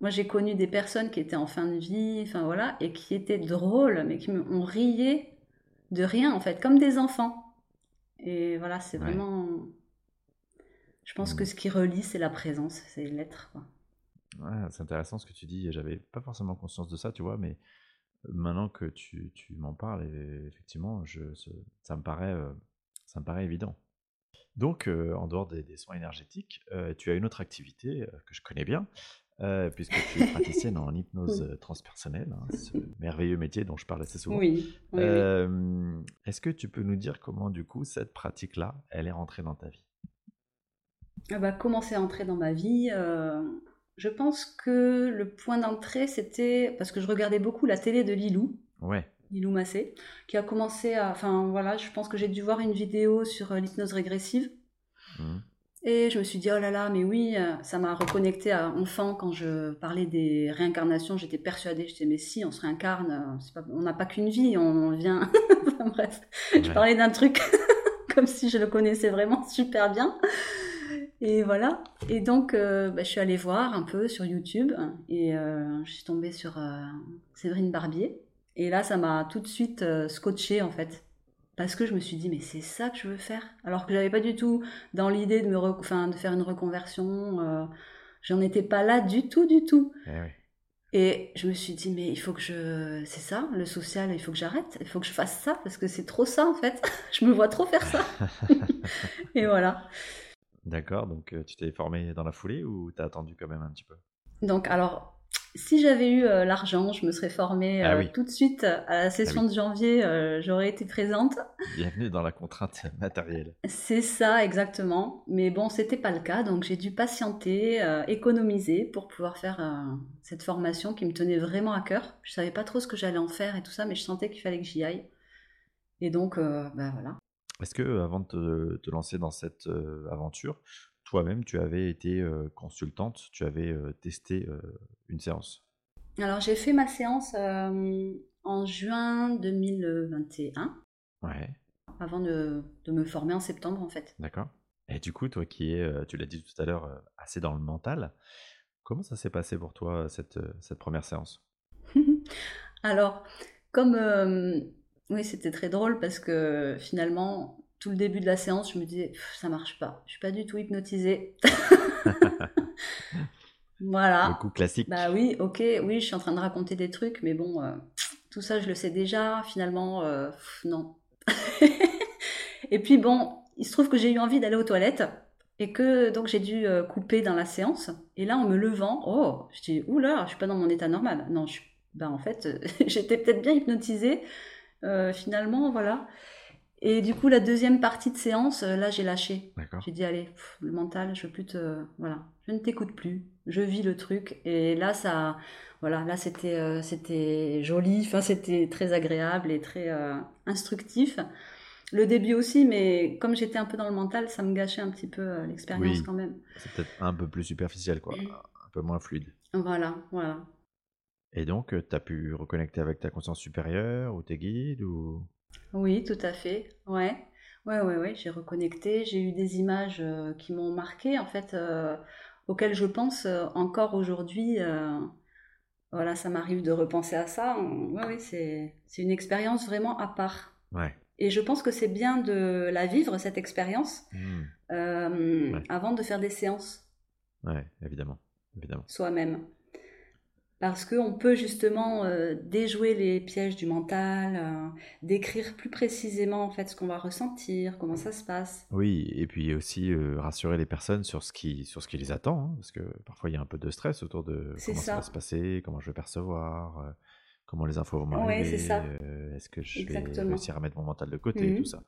moi, j'ai connu des personnes qui étaient en fin de vie, enfin voilà, et qui étaient drôles, mais qui me- ont rié de rien, en fait, comme des enfants. Et voilà, c'est Ouais. vraiment. Je pense que ce qui relie, c'est la présence, c'est l'être, quoi. Ouais, c'est intéressant ce que tu dis. J'avais pas forcément conscience de ça, tu vois, mais maintenant que tu, tu m'en parles, et effectivement, je, ce- ça me paraît, euh, ça me paraît évident. Donc, euh, en dehors des, des soins énergétiques, euh, tu as une autre activité euh, que je connais bien, euh, puisque tu es praticienne en hypnose euh, transpersonnelle, hein, ce merveilleux métier dont je parle assez souvent. Oui, oui, oui. Euh, Est-ce que tu peux nous dire comment, du coup, cette pratique-là, elle est rentrée dans ta vie? Ah bah, comment c'est entré dans ma vie euh, Je pense que le point d'entrée, c'était parce que je regardais beaucoup la télé de Lilou. Ouais, Lilou Massé, qui a commencé à... Enfin voilà, je pense que j'ai dû voir une vidéo sur euh, l'hypnose régressive. Mhm. Et je me suis dit, oh là là, mais oui, euh, ça m'a reconnecté à enfant quand je parlais des réincarnations. J'étais persuadée, je disais, mais si, on se réincarne, euh, pas- on n'a pas qu'une vie, on vient. Enfin, bref, je parlais d'un truc comme si je le connaissais vraiment super bien. Et voilà. Et donc, euh, bah, je suis allée voir un peu sur YouTube et euh, je suis tombée sur euh, Séverine Barbier. Et là, ça m'a tout de suite euh, scotché en fait. Parce que je me suis dit, mais c'est ça que je veux faire. Alors que j'avais pas du tout dans l'idée de, me re- enfin, de faire une reconversion. J'en étais pas là du tout, du tout. Eh oui. Et je me suis dit, mais il faut que je. C'est ça, le social, il faut que j'arrête. Il faut que je fasse ça parce que c'est trop ça en fait. je me vois trop faire ça. Et voilà. D'accord, donc tu t'es formé dans la foulée ou t'as attendu quand même un petit peu? Donc, alors, si j'avais eu euh, l'argent, je me serais formée Ah oui. tout de suite à la session oui. de janvier, euh, j'aurais été présente. Bienvenue dans la contrainte matérielle. C'est ça, exactement. Mais bon, c'était pas le cas, donc j'ai dû patienter, économiser pour pouvoir faire cette formation qui me tenait vraiment à cœur. Je savais pas trop ce que j'allais en faire et tout ça, mais je sentais qu'il fallait que j'y aille. Et donc, ben voilà. Est-ce que euh, avant de te, te lancer dans cette euh, aventure, toi-même tu avais été euh, consultante, tu avais euh, testé une séance? Alors, j'ai fait ma séance en juin 2021, Ouais, avant de, de me former en septembre en fait. d'accord. Et du coup, toi qui es, tu l'as dit tout à l'heure, assez dans le mental, comment ça s'est passé pour toi cette, cette première séance? Alors, comme oui, c'était très drôle parce que finalement, tout le début de la séance, je me disais, ça marche pas, je suis pas du tout hypnotisée. Le voilà. coup classique Bah oui, ok, oui, je suis en train de raconter des trucs, mais bon, euh, tout ça je le sais déjà, finalement, euh, non. et puis bon, il se trouve que j'ai eu envie d'aller aux toilettes et que donc j'ai dû euh, couper dans la séance. Et là, en me levant, oh, je dis, oula, je suis pas dans mon état normal. Non, je, ben en fait, j'étais peut-être bien hypnotisée. Euh, finalement, voilà. Et du coup, la deuxième partie de séance, euh, là, j'ai lâché. J'ai dit, allez, le mental, je veux plus te... Voilà, je ne t'écoute plus. Je vis le truc. Et là, ça... Voilà, là, c'était euh, c'était joli. Enfin, c'était très agréable et très euh, instructif. Le début aussi, mais comme j'étais un peu dans le mental, ça me gâchait un petit peu l'expérience quand même. C'est peut-être un peu plus superficiel, quoi. Un peu moins fluide. Voilà, voilà. Et donc, tu as pu reconnecter avec ta conscience supérieure ou tes guides ou... Oui, tout à fait. Ouais. Ouais, ouais, ouais. J'ai reconnecté. J'ai eu des images euh, qui m'ont marqué, en fait, euh, auxquelles je pense euh, encore aujourd'hui. voilà, ça m'arrive de repenser à ça. Oui, oui, c'est, c'est une expérience vraiment à part. Ouais. Et je pense que c'est bien de la vivre, cette expérience, mmh. avant de faire des séances. Ouais, évidemment. évidemment. Soi-même parce qu'on peut justement euh, déjouer les pièges du mental, euh, décrire plus précisément en fait ce qu'on va ressentir, comment ça se passe. Oui, et puis aussi euh, rassurer les personnes sur ce qui, sur ce qui les attend, hein, parce que parfois il y a un peu de stress autour de comment ça. va se passer, comment je vais percevoir, comment les infos vont m'arriver, est-ce que je vais réussir à mettre mon mental de côté, tout mmh ça.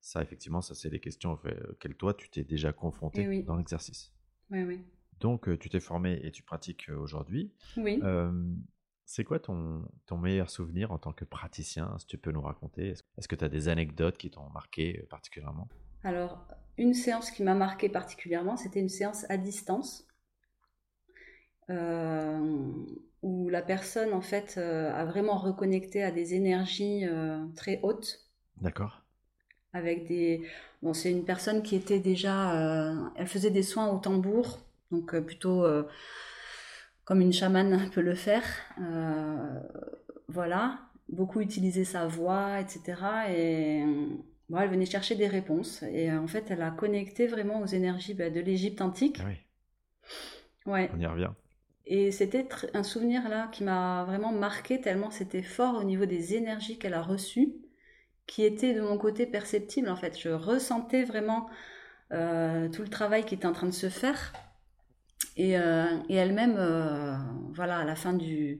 Ça, effectivement, ça c'est les questions auxquelles toi tu t'es déjà confronté dans l'exercice. Oui, oui. Donc, tu t'es formé et tu pratiques aujourd'hui. Oui. c'est quoi ton, ton meilleur souvenir en tant que praticien, si tu peux nous raconter? Est-ce que tu as des anecdotes qui t'ont marqué particulièrement? Alors, une séance qui m'a marqué particulièrement, c'était une séance à distance. où la personne en fait a vraiment reconnecté à des énergies très hautes. D'accord. Avec des, bon, c'est une personne qui était déjà, elle faisait des soins au tambour, donc euh, plutôt euh, comme une chamane peut le faire. Euh, voilà, beaucoup utiliser sa voix, etc. Et bon, elle venait chercher des réponses. Et en fait, elle a connecté vraiment aux énergies bah, de l'Égypte antique. Ah oui. Ouais. On y revient. Et c'était un souvenir là qui m'a vraiment marqué tellement c'était fort au niveau des énergies qu'elle a reçues, qui étaient de mon côté perceptibles en fait. Je ressentais vraiment tout le travail qui était en train de se faire et, euh, et elle-même, euh, voilà, à la fin de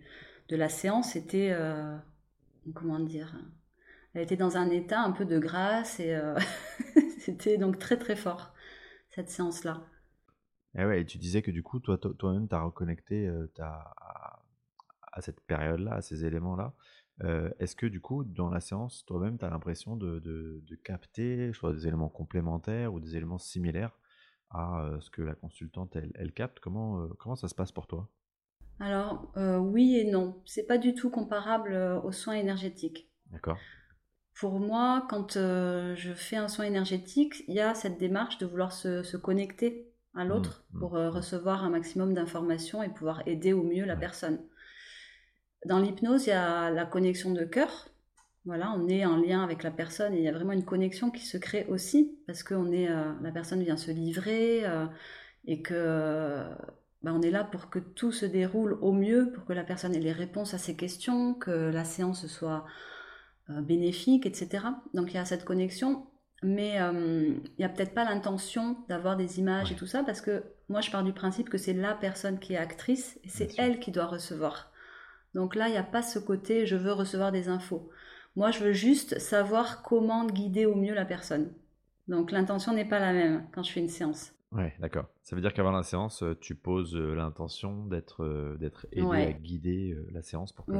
la séance, était, euh, comment dire, elle était dans un état un peu de grâce et c'était donc très très fort, cette séance-là. Et ouais, tu disais que du coup, toi, toi-même, tu as reconnecté à, cette période-là, à ces éléments-là. Est-ce que du coup, dans la séance, toi-même, tu as l'impression de, de, de, capter soit des éléments complémentaires ou des éléments similaires à ce que la consultante elle, capte. Comment, comment ça se passe pour toi? Alors oui et non, c'est pas du tout comparable aux soins énergétiques. D'accord. Pour moi, quand je fais un soin énergétique, il y a cette démarche de vouloir se, connecter à mmh, l'autre mmh, pour mmh. recevoir un maximum d'informations et pouvoir aider au mieux la personne. Dans l'hypnose, il y a la connexion de cœur, voilà, on est en lien avec la personne et il y a vraiment une connexion qui se crée aussi parce que est, euh, la personne vient se livrer euh, et que bah, on est là pour que tout se déroule au mieux, pour que la personne ait les réponses à ses questions, que la séance soit euh, bénéfique, etc. Donc il y a cette connexion, mais il n'y a peut-être pas l'intention d'avoir des images et tout ça parce que moi je pars du principe que c'est la personne qui est actrice et c'est elle qui doit recevoir. Donc là, il n'y a pas ce côté je veux recevoir des infos. Moi, je veux juste savoir comment guider au mieux la personne. Donc l'intention n'est pas la même quand je fais une séance. Ouais, d'accord. Ça veut dire qu'avant la séance, euh, tu poses euh, l'intention d'être euh, d'être aidé à guider la séance pour que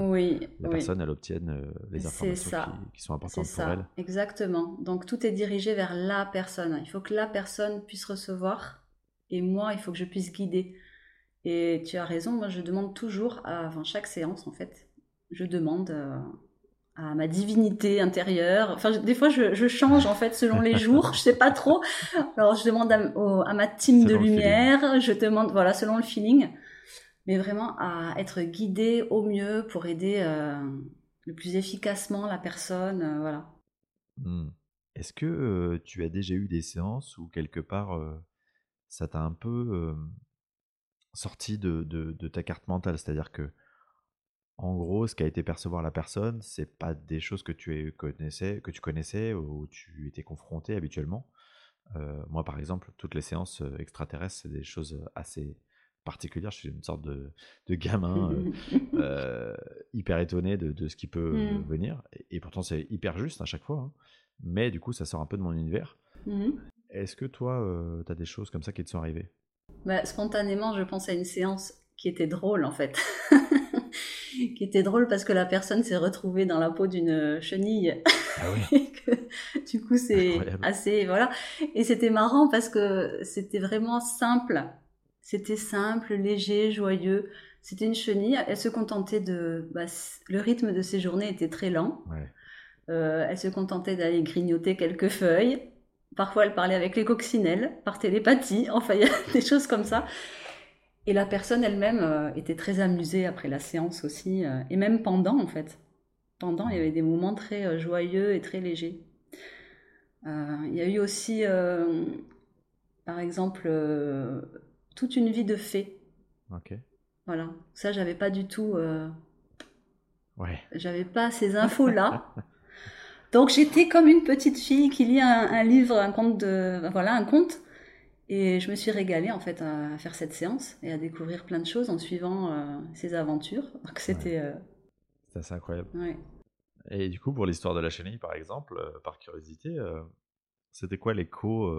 la personne elle obtienne les informations qui, sont importantes pour elle. Exactement. Donc tout est dirigé vers la personne. Il faut que la personne puisse recevoir et moi, il faut que je puisse guider. Et tu as raison, moi je demande toujours avant chaque séance en fait, je demande à ma divinité intérieure. Enfin, des fois, je, change en fait selon les jours. je sais pas trop. Alors, je demande à, ma team de lumière. Je demande, voilà, selon le feeling, mais vraiment à être guidée au mieux pour aider euh, le plus efficacement la personne. Euh, voilà. Hmm. Est-ce que euh, tu as déjà eu des séances où quelque part ça t'a un peu sorti de, de, ta carte mentale, c'est-à-dire que en gros, ce qu'a été percevoir la personne, c'est pas des choses que tu connaissais, que tu connaissais ou tu étais confronté habituellement. Euh, moi, par exemple, toutes les séances euh, extraterrestres, c'est des choses assez particulières. Je suis une sorte de, gamin hyper étonné de, ce qui peut mmh. venir. Et, pourtant, c'est hyper juste à chaque fois. Hein. Mais du coup, ça sort un peu de mon univers. Mmh. Est-ce que toi, tu as des choses comme ça qui te sont arrivées? Bah, Spontanément, je pense à une séance qui était drôle en fait. qui était drôle parce que la personne s'est retrouvée dans la peau d'une chenille. Ah oui. du coup, c'est assez voilà. Et c'était marrant parce que c'était vraiment simple. C'était simple, léger, joyeux. C'était une chenille. Elle se contentait de. Bah, le rythme de ses journées était très lent. Euh, elle se contentait d'aller grignoter quelques feuilles. Parfois, elle parlait avec les coccinelles par télépathie. Enfin, il y a des choses comme ça. Et la personne elle-même euh, était très amusée après la séance aussi, euh, et même pendant en fait. Pendant, il y avait des moments très euh, joyeux et très légers. il y a eu aussi, par exemple, toute une vie de fée. Ok. Voilà, ça j'avais pas du tout. ouais. J'avais pas ces infos-là. Donc j'étais comme une petite fille qui lit un, un livre, un conte de, voilà, un conte et je me suis régalée en fait à faire cette séance et à découvrir plein de choses en suivant euh, ces aventures. Donc c'était. Euh, c'est assez incroyable. Et du coup, pour l'histoire de la chenille, par exemple, euh, par curiosité, c'était quoi l'écho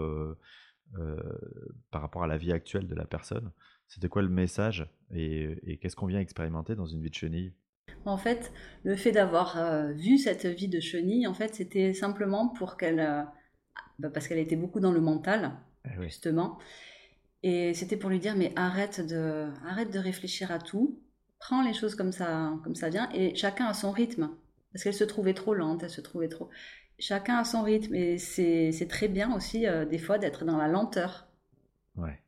par rapport à la vie actuelle de la personne? C'était quoi le message? Et, qu'est-ce qu'on vient expérimenter dans une vie de chenille? En fait, le fait d'avoir vu cette vie de chenille, en fait, c'était simplement pour qu'elle, bah, parce qu'elle était beaucoup dans le mental, eh justement. Et c'était pour lui dire, mais arrête de, arrête de réfléchir à tout, prends les choses comme ça, comme ça vient, et chacun a son rythme. Parce qu'elle se trouvait trop lente, elle se trouvait trop. Chacun a son rythme, et c'est très bien aussi, euh, des fois, d'être dans la lenteur. Ouais.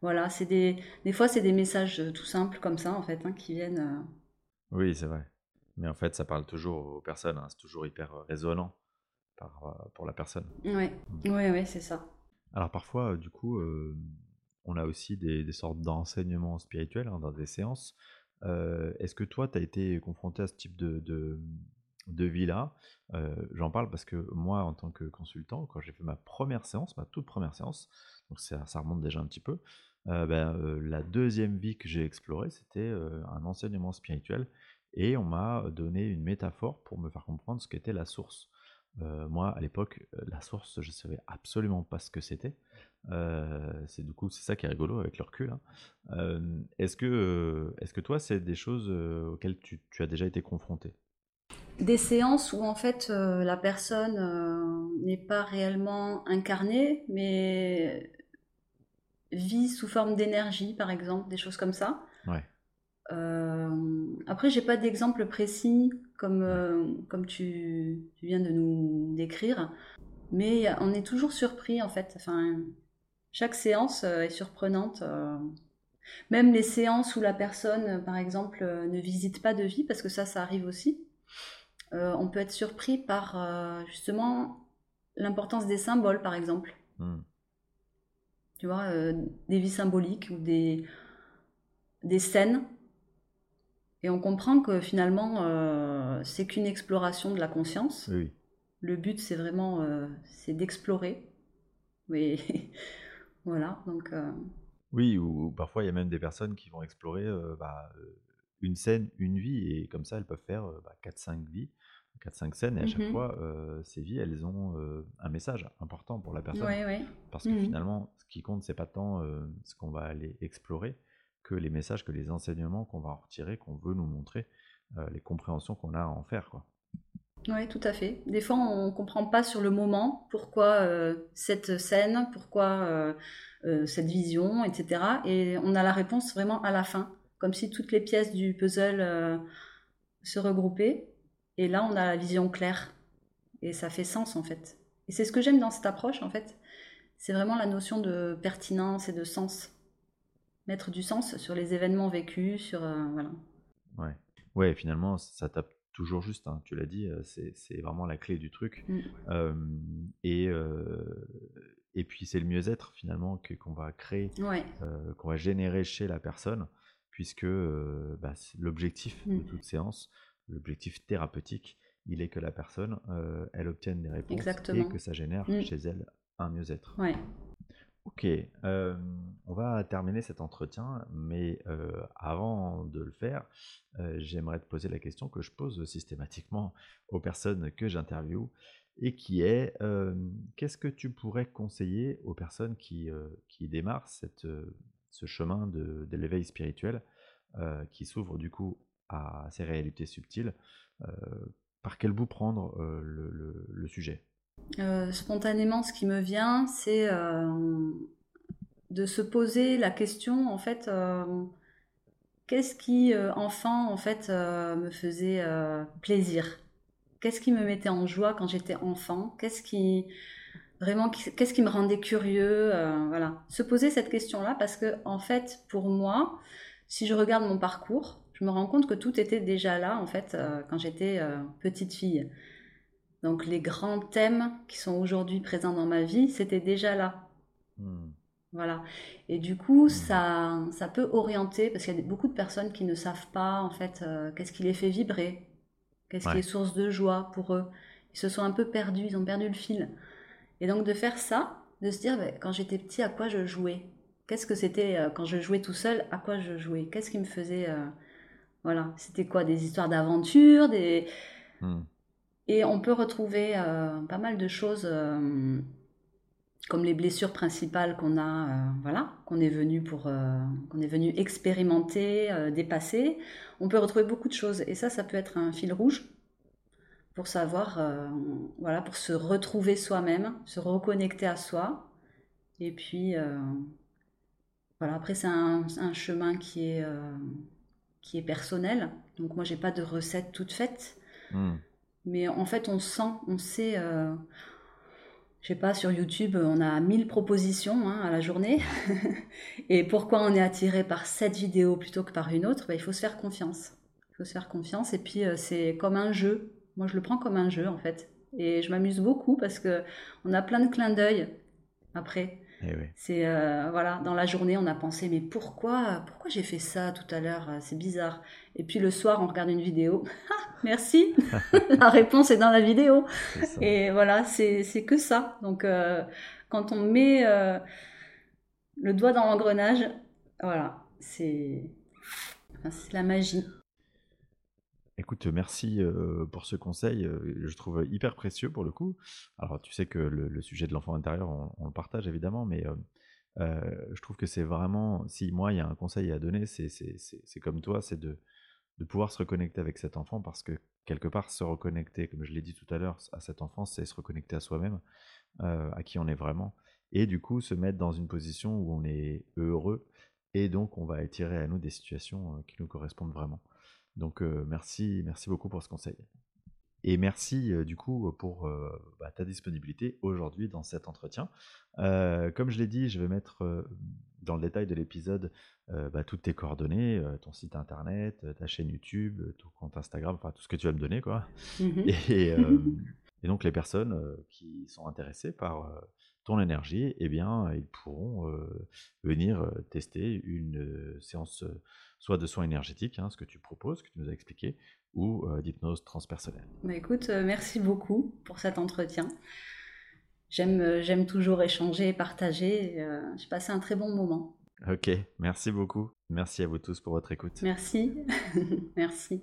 Voilà, c'est des, des fois, c'est des messages euh, tout simples comme ça, en fait, hein, qui viennent. Euh, oui, c'est vrai. Mais en fait, ça parle toujours aux personnes, hein, c'est toujours hyper résonnant pour la personne. Oui, oui, oui, c'est ça. Alors parfois, du coup, on a aussi des, sortes d'enseignements spirituels hein, dans des séances. Est-ce que toi, tu as été confronté à ce type de, de, vie-là? J'en parle parce que moi, en tant que consultant, quand j'ai fait ma première séance, ma toute première séance, donc ça, remonte déjà un petit peu, ben, la deuxième vie que j'ai explorée, c'était un enseignement spirituel et on m'a donné une métaphore pour me faire comprendre ce qu'était la source. Euh, moi, à l'époque, euh, la source, je ne savais absolument pas ce que c'était. Euh, c'est du coup, c'est ça qui est rigolo avec le recul. Hein. est-ce que, est-ce que toi, c'est des choses auxquelles tu, as déjà été confronté? Des séances où en fait la personne n'est pas réellement incarnée, mais vit sous forme d'énergie, par exemple, des choses comme ça. Ouais. après, j'ai pas d'exemple précis comme, euh, comme tu, viens de nous décrire. Mais on est toujours surpris en fait. Enfin, chaque séance euh, est surprenante. Euh. Même les séances où la personne, par exemple, ne visite pas de vie, parce que ça, ça arrive aussi. on peut être surpris par justement l'importance des symboles, par exemple. Hmm. Tu vois, des vies symboliques ou des, des scènes et on comprend que finalement, euh, c'est qu'une exploration de la conscience. Le but, c'est vraiment euh, c'est d'explorer. Mais voilà, donc. Euh, oui, ou, parfois il y a même des personnes qui vont explorer bah, une scène, une vie, et comme ça, elles peuvent faire bah, 4-5 vies, 4-5 scènes, et à chaque mmh fois, ces vies, elles ont un message important pour la personne. Parce que mmh finalement, ce qui compte, c'est pas tant ce qu'on va aller explorer, que les messages, que les enseignements qu'on va en retirer, qu'on veut nous montrer, euh, les compréhensions qu'on a à en faire. Quoi. Oui, tout à fait. Des fois, on ne comprend pas sur le moment pourquoi euh, cette scène, pourquoi euh, cette vision, etc. Et on a la réponse vraiment à la fin, comme si toutes les pièces du puzzle se regroupaient. Et là, on a la vision claire. Et ça fait sens, en fait. Et c'est ce que j'aime dans cette approche, en fait. C'est vraiment la notion de pertinence et de sens mettre du sens sur les événements vécus, sur euh, voilà. Ouais. ouais, finalement, ça tape toujours juste. Hein, tu l'as dit, euh, c'est vraiment la clé du truc. Mm. et euh, et puis c'est le mieux-être finalement qu'on va créer, qu'on va générer chez la personne. puisque bah, l'objectif de mmh. toute séance, l'objectif thérapeutique, il est que la personne, elle obtienne des réponses et que ça génère mmh. chez elle un mieux-être. Ouais. Ok, on va terminer cet entretien, mais avant de le faire, j'aimerais te poser la question que je pose systématiquement aux personnes que j'interviewe, et qui est qu'est-ce que tu pourrais conseiller aux personnes qui, qui démarrent ce chemin de, l'éveil spirituel, qui s'ouvre du coup à ces réalités subtiles, par quel bout prendre le sujet? Euh, spontanément, ce qui me vient, c'est euh, de se poser la question, en fait, euh, qu'est-ce qui, enfant, en fait, me faisait plaisir? Qu'est-ce qui me mettait en joie quand j'étais enfant? Qu'est-ce qui vraiment qu'est-ce qui me rendait curieux Voilà, se poser cette question-là parce que, en fait, pour moi, si je regarde mon parcours, je me rends compte que tout était déjà là, en fait, quand j'étais petite fille. Donc les grands thèmes qui sont aujourd'hui présents dans ma vie, c'était déjà là. Hmm. Voilà. Et du coup, hmm. ça, ça peut orienter, parce qu'il y a beaucoup de personnes qui ne savent pas, en fait, euh, qu'est-ce qui les fait vibrer, qu'est-ce qui est source de joie pour eux. Ils se sont un peu perdus, ils ont perdu le fil. Et donc de faire ça, de se dire, ben, quand j'étais petit, à quoi je jouais? Qu'est-ce que c'était euh, quand je jouais tout seul À quoi je jouais? Qu'est-ce qui me faisait... Euh, voilà, c'était quoi? Des histoires d'aventure, des... Hmm. Et on peut retrouver euh, pas mal de choses euh, comme les blessures principales qu'on a, euh, voilà, qu'on est venu pour, qu'on est venu expérimenter, dépasser. On peut retrouver beaucoup de choses et ça, ça peut être un fil rouge pour savoir, voilà, pour se retrouver soi-même, se reconnecter à soi. Et puis, voilà, après c'est un, chemin qui est qui est personnel. Donc moi, j'ai pas de recette toute faite. Hmm. Mais en fait, on sent, on sait. Euh, je sais pas, sur YouTube, on a 1000 propositions hein, à la journée. et pourquoi on est attiré par cette vidéo plutôt que par une autre? Ben, Il faut se faire confiance. Il faut se faire confiance. Et puis, euh, c'est comme un jeu. Moi, je le prends comme un jeu, en fait. Et je m'amuse beaucoup parce que on a plein de clins d'œil après. Eh c'est euh, voilà, dans la journée, on a pensé mais pourquoi, pourquoi j'ai fait ça tout à l'heure C'est bizarre. Et puis le soir, on regarde une vidéo. Ah, merci. la réponse est dans la vidéo. Et voilà, c'est que ça. Donc euh, quand on met euh, le doigt dans l'engrenage, voilà, c'est la magie. Écoute, merci pour ce conseil, je trouve hyper précieux pour le coup. Alors, tu sais que le, sujet de l'enfant intérieur, on, le partage évidemment, mais je trouve que c'est vraiment, si moi il y a un conseil à donner, c'est comme toi, c'est de, pouvoir se reconnecter avec cet enfant parce que quelque part, se reconnecter, comme je l'ai dit tout à l'heure, à cet enfant, c'est se reconnecter à soi-même, à qui on est vraiment, et du coup se mettre dans une position où on est heureux, et donc on va attirer à nous des situations qui nous correspondent vraiment. Donc merci, merci beaucoup pour ce conseil. Et merci du coup pour bah, ta disponibilité aujourd'hui dans cet entretien. comme je l'ai dit, je vais mettre dans le détail de l'épisode bah, toutes tes coordonnées, ton site internet, ta chaîne YouTube, ton compte Instagram, enfin tout ce que tu vas me donner. quoi. Mmh et, et, donc les personnes qui sont intéressées par ton énergie, eh bien, ils pourront venir tester une séance soit de soins énergétiques, hein, ce que tu proposes, que tu nous as expliqué, ou d'hypnose transpersonnelle. Bah écoute, merci beaucoup pour cet entretien. J'aime, j'aime toujours échanger et partager. J'ai passé un très bon moment. Ok, merci beaucoup. Merci à vous tous pour votre écoute. Merci. merci.